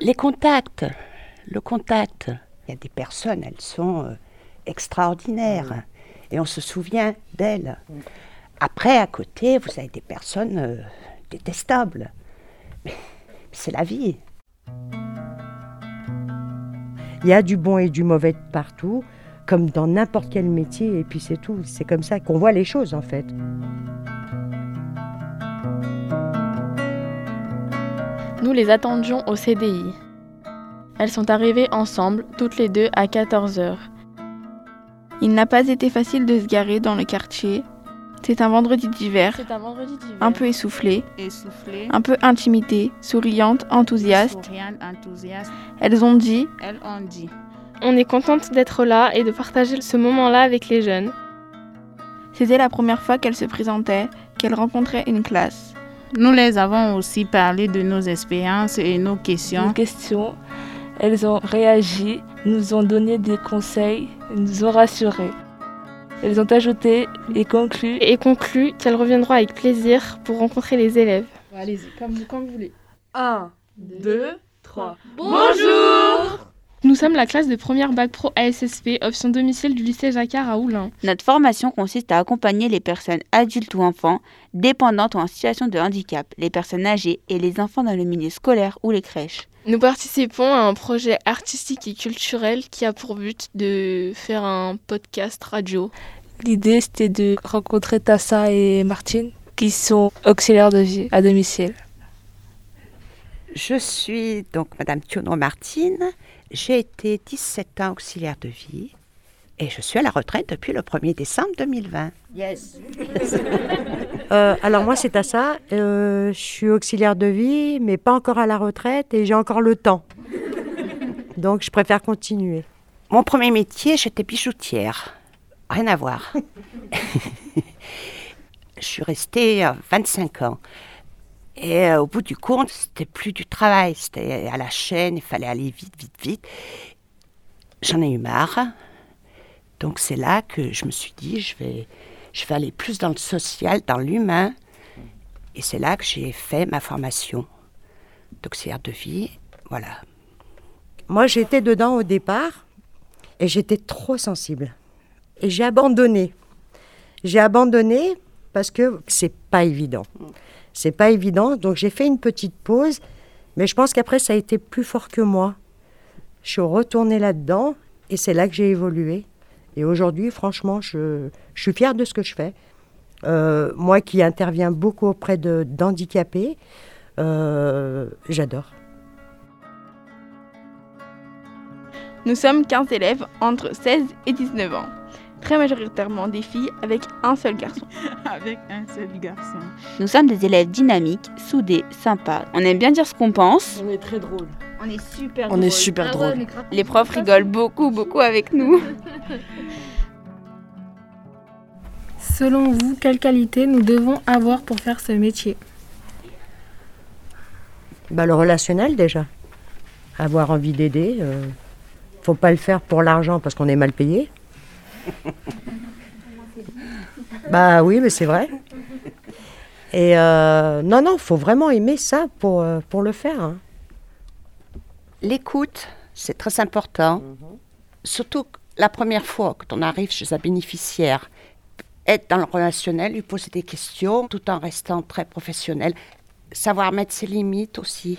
Les contacts, le contact. Il y a des personnes, elles sont euh, extraordinaires et on se souvient d'elles. Après, à côté, vous avez des personnes euh, détestables. Mais c'est la vie. Il y a du bon et du mauvais partout, comme dans n'importe quel métier, et puis c'est tout. C'est comme ça qu'on voit les choses en fait. Nous les attendions au CDI. Elles sont arrivées ensemble, toutes les deux, à 14 heures. Il n'a pas été facile de se garer dans le quartier. C'est un vendredi d'hiver, un peu essoufflé, essoufflées, un peu intimidée, souriante, enthousiaste. souriantes, enthousiastes. Elles ont dit Elles ont dit On est contente d'être là et de partager ce moment-là avec les jeunes. C'était la première fois qu'elles se présentaient, qu'elles rencontraient une classe. Nous les avons aussi parlé de nos expériences et nos questions. Nos questions, elles ont réagi, nous ont donné des conseils, nous ont rassurés. Elles ont ajouté et conclu Et conclut qu'elles reviendront avec plaisir pour rencontrer les élèves. Allez-y, comme, comme vous voulez. 1, 2, 3. Nous sommes la classe de première bac pro ASSP, option domicile du lycée Jacquard à Oulin. Notre formation consiste à accompagner les personnes adultes ou enfants, dépendantes ou en situation de handicap, les personnes âgées et les enfants dans le milieu scolaire ou les crèches. Nous participons à un projet artistique et culturel qui a pour but de faire un podcast radio. L'idée c'était de rencontrer Tassa et Martine qui sont auxiliaires de vie à domicile. Je suis donc Madame Thionneau Martine. J'ai été 17 ans auxiliaire de vie et je suis à la retraite depuis le 1er décembre 2020. Euh, alors moi c'est à ça, Euh, je suis auxiliaire de vie, mais pas encore à la retraite et j'ai encore le temps. Donc je préfère continuer. Mon premier métier, j'étais bijoutière. Rien à voir. je suis restée euh, 25 ans. Et euh, au bout du compte, c'était plus du travail, c'était à la chaîne, il fallait aller vite, vite, vite. J'en ai eu marre. Donc c'est là que je me suis dit, je vais, je vais aller plus dans le social, dans l'humain. Et c'est là que j'ai fait ma formation d'auxiliaire de vie. Voilà. Moi j'étais dedans au départ et j'étais trop sensible. Et j'ai abandonné. J'ai abandonné parce que c'est pas évident. C'est pas évident, donc j'ai fait une petite pause, mais je pense qu'après ça a été plus fort que moi. Je suis retournée là-dedans et c'est là que j'ai évolué. Et aujourd'hui, franchement, je, suis fière de ce que je fais. Euh, moi qui interviens beaucoup auprès d'handicapés, euh, j'adore. Nous sommes 15 élèves entre 16 et 19 ans, très majoritairement des filles avec un seul garçon. avec un seul garçon. Nous sommes des élèves dynamiques, soudés, sympas. On aime bien dire ce qu'on pense. On est très drôle. On est super On est super drôle. Les profs rigolent beaucoup, beaucoup avec nous. Selon vous, quelles qualités nous devons avoir pour faire ce métier? Bah, le relationnel déjà. Avoir envie d'aider. euh, faut pas le faire pour l'argent parce qu'on est mal payé. bah oui, mais c'est vrai. Et euh, non, non, faut vraiment aimer ça pour, euh, pour le faire. hein. L'écoute, c'est très important. Surtout la première fois quand on arrive chez un bénéficiaire, être dans le relationnel, lui poser des questions tout en restant très professionnel. Savoir mettre ses limites aussi.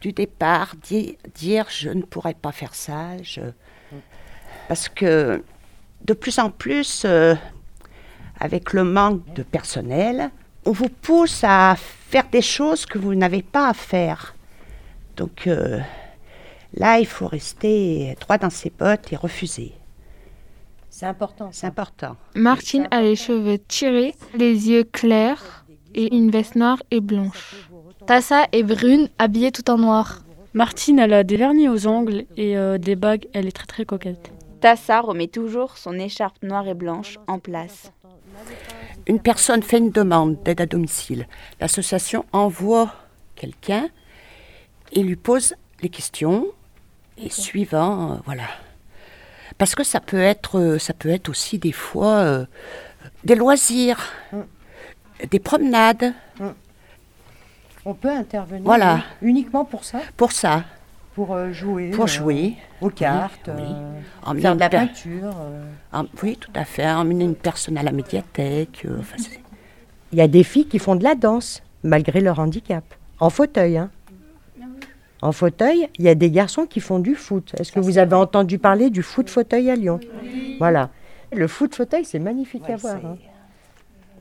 Du départ, di- dire je ne pourrais pas faire ça. je- Parce que de plus en plus, euh, avec le manque de personnel, on vous pousse à faire des choses que vous n'avez pas à faire. Donc euh, là, il faut rester droit dans ses bottes et refuser. C'est important. C'est important. Martine a les cheveux tirés, les yeux clairs et une veste noire et blanche. Tassa est brune, habillée tout en noir. Martine, elle a des vernis aux ongles et euh, des bagues, elle est très très coquette. Tassa remet toujours son écharpe noire et blanche en place. Une personne fait une demande d'aide à domicile. L'association envoie quelqu'un et lui pose les questions et suivant, euh, voilà. Parce que ça peut être, euh, ça peut être aussi des fois euh, des loisirs, des promenades. On peut intervenir Voilà. uniquement pour ça? Pour ça, Pour euh, jouer. Pour euh, jouer. Aux cartes. oui. euh, Emmener faire de la peinture. euh. oui, tout à fait. Emmener une personne à la médiathèque. euh, enfin, Il y a des filles qui font de la danse, malgré leur handicap. En fauteuil, hein. En fauteuil, il y a des garçons qui font du foot. Est-ce que vous avez entendu parler du foot fauteuil à Lyon Voilà. Le foot fauteuil, c'est magnifique à voir. hein.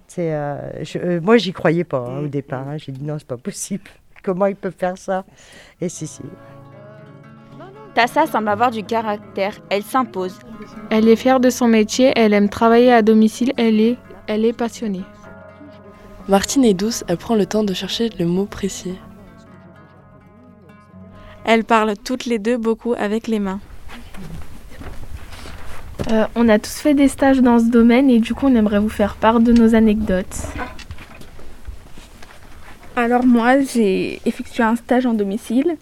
C'est, euh, je- euh, moi, j'y croyais pas hein, au départ. hein. J'ai dit non, c'est pas possible. Comment ils peuvent faire ça? Et si, si. Tassa semble avoir du caractère, elle s'impose. Elle est fière de son métier, elle aime travailler à domicile, elle est, elle est passionnée. Martine est douce, elle prend le temps de chercher le mot précis. Elles parlent toutes les deux beaucoup avec les mains. Euh, on a tous fait des stages dans ce domaine et du coup on aimerait vous faire part de nos anecdotes. Alors moi, j'ai effectué un stage en domicile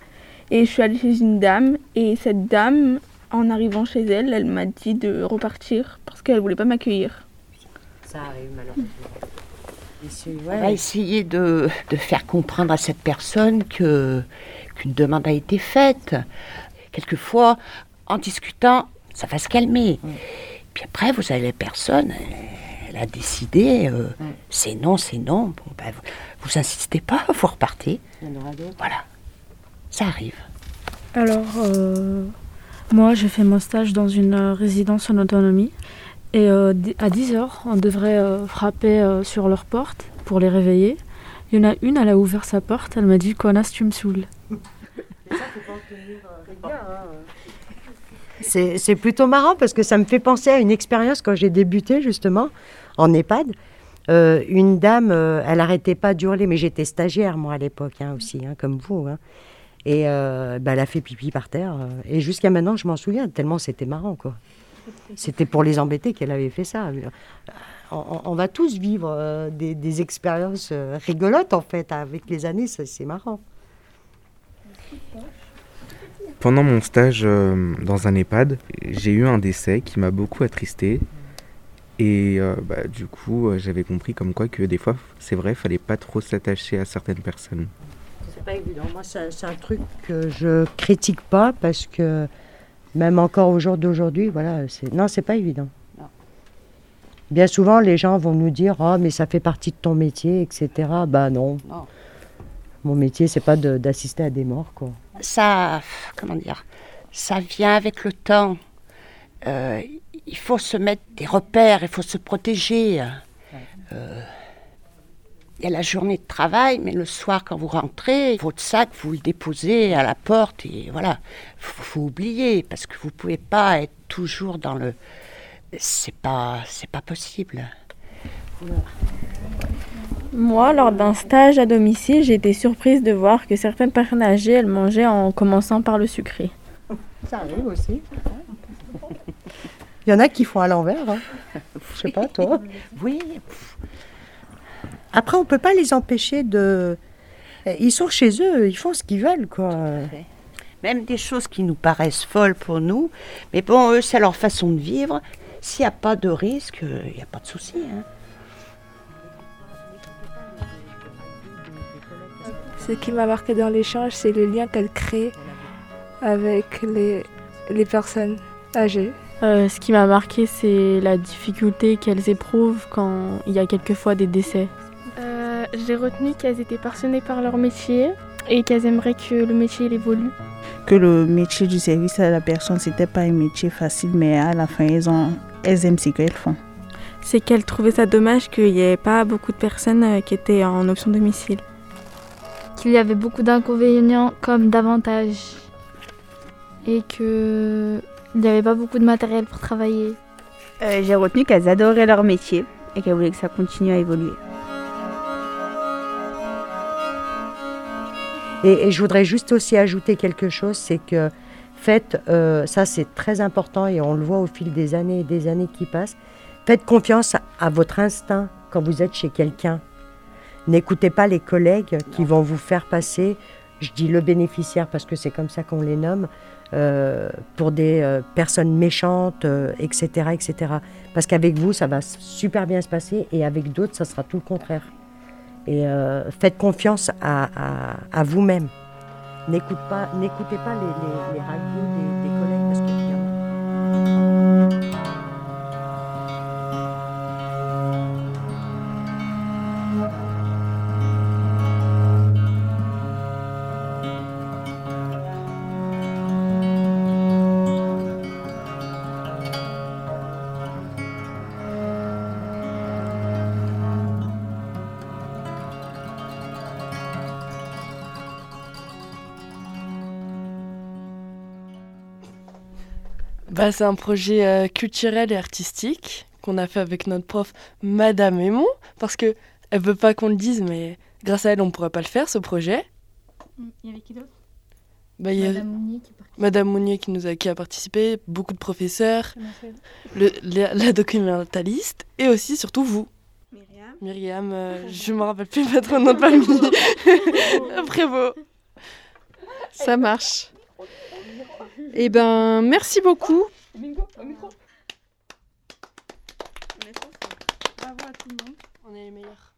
et je suis allée chez une dame et cette dame, en arrivant chez elle, elle m'a dit de repartir parce qu'elle voulait pas m'accueillir. Ça arrive malheureusement. On va essayer de, de faire comprendre à cette personne que qu'une demande a été faite. Quelquefois, en discutant, ça va se calmer. Puis après, vous avez la personne, elle a décidé, euh, c'est non, c'est non. Bon, ben, vous, vous insistez pas, vous repartez. Voilà, ça arrive. Alors, euh, moi, j'ai fait mon stage dans une euh, résidence en autonomie. Et euh, à 10h, on devrait euh, frapper euh, sur leur porte pour les réveiller. Il y en a une, elle a ouvert sa porte, elle m'a dit Connasse, tu me saoules. C'est c'est plutôt marrant parce que ça me fait penser à une expérience quand j'ai débuté justement en EHPAD. Euh, une dame, euh, elle arrêtait pas d'hurler, mais j'étais stagiaire moi à l'époque hein, aussi, hein, comme vous. hein. Et euh, bah, elle a fait pipi par terre. euh, et jusqu'à maintenant, je m'en souviens tellement c'était marrant. C'était pour les embêter qu'elle avait fait ça. Euh, On, va tous vivre des, expériences rigolotes en fait avec les années, c'est marrant. Pendant mon stage dans un EHPAD, j'ai eu un décès qui m'a beaucoup attristé. Et bah, du coup, j'avais compris comme quoi que des fois, c'est vrai, fallait pas trop s'attacher à certaines personnes. C'est pas évident. Moi, c'est un truc que je critique pas parce que même encore au jour d'aujourd'hui, voilà, c'est non, c'est pas évident. Bien souvent, les gens vont nous dire oh mais ça fait partie de ton métier, etc. Bah non. Non. Mon métier, c'est pas de- d'assister à des morts, quoi. Ça, comment dire, ça vient avec le temps. Euh, il faut se mettre des repères, il faut se protéger. Euh, il y a la journée de travail, mais le soir, quand vous rentrez, votre sac, vous le déposez à la porte et voilà. Faut, faut oublier parce que vous pouvez pas être toujours dans le. C'est pas, c'est pas possible. Moi, lors d'un stage à domicile, j'ai été surprise de voir que certaines personnes âgées, elles mangeaient en commençant par le sucré. Ça arrive aussi. Il y en a qui font à l'envers. Hein. Je sais pas, toi. Oui. Après, on peut pas les empêcher de. Ils sont chez eux, ils font ce qu'ils veulent, quoi. Même des choses qui nous paraissent folles pour nous, mais bon, eux, c'est leur façon de vivre. S'il n'y a pas de risque, il n'y a pas de souci. hein. Ce qui m'a marqué dans l'échange, c'est le lien qu'elle crée avec les, les personnes âgées. Euh, ce qui m'a marqué, c'est la difficulté qu'elles éprouvent quand il y a quelquefois des décès. J'ai retenu qu'elles étaient passionnées par leur métier et qu'elles aimeraient que le métier il évolue. Que le métier du service à la personne, c'était pas un métier facile, mais à la fin, elles, ont, elles aiment ce qu'elles font. C'est qu'elles trouvaient ça dommage qu'il n'y ait pas beaucoup de personnes euh, qui étaient en option domicile. qu'il y avait beaucoup d'inconvénients comme d'avantages et que il n'y avait pas beaucoup de matériel pour travailler. Euh, J'ai retenu qu'elles adoraient leur métier et qu'elles voulaient que ça continue à évoluer. Et, et je voudrais juste aussi ajouter quelque chose, c'est que faites, euh, ça c'est très important et on le voit au fil des années et des années qui passent, faites confiance à, votre instinct quand vous êtes chez quelqu'un. N'écoutez pas les collègues qui vont vous faire passer, je dis le bénéficiaire parce que c'est comme ça qu'on les nomme, euh, pour des euh, personnes méchantes, euh, etc., etc. Parce qu'avec vous, ça va super bien se passer et avec d'autres, ça sera tout le contraire. Et euh, faites confiance à, vous-même. N'écoutez pas les, les, radios des, Bah, c'est un projet euh, culturel et artistique qu'on a fait avec notre prof Madame Aimon, parce que elle veut pas qu'on le dise, mais grâce à elle, on pourrait pas le faire ce projet. Il y avait qui d'autre? Bah, y a Madame Mounier qui participe. Madame Mounier qui nous a qui a participé, beaucoup de professeurs, le, la, la documentaliste et aussi surtout vous. Myriam. Myriam, euh, je me rappelle plus votre nom de famille. Prévost. Ça marche. Eh ben, merci beaucoup. Bravo à tout le monde. On est les meilleurs.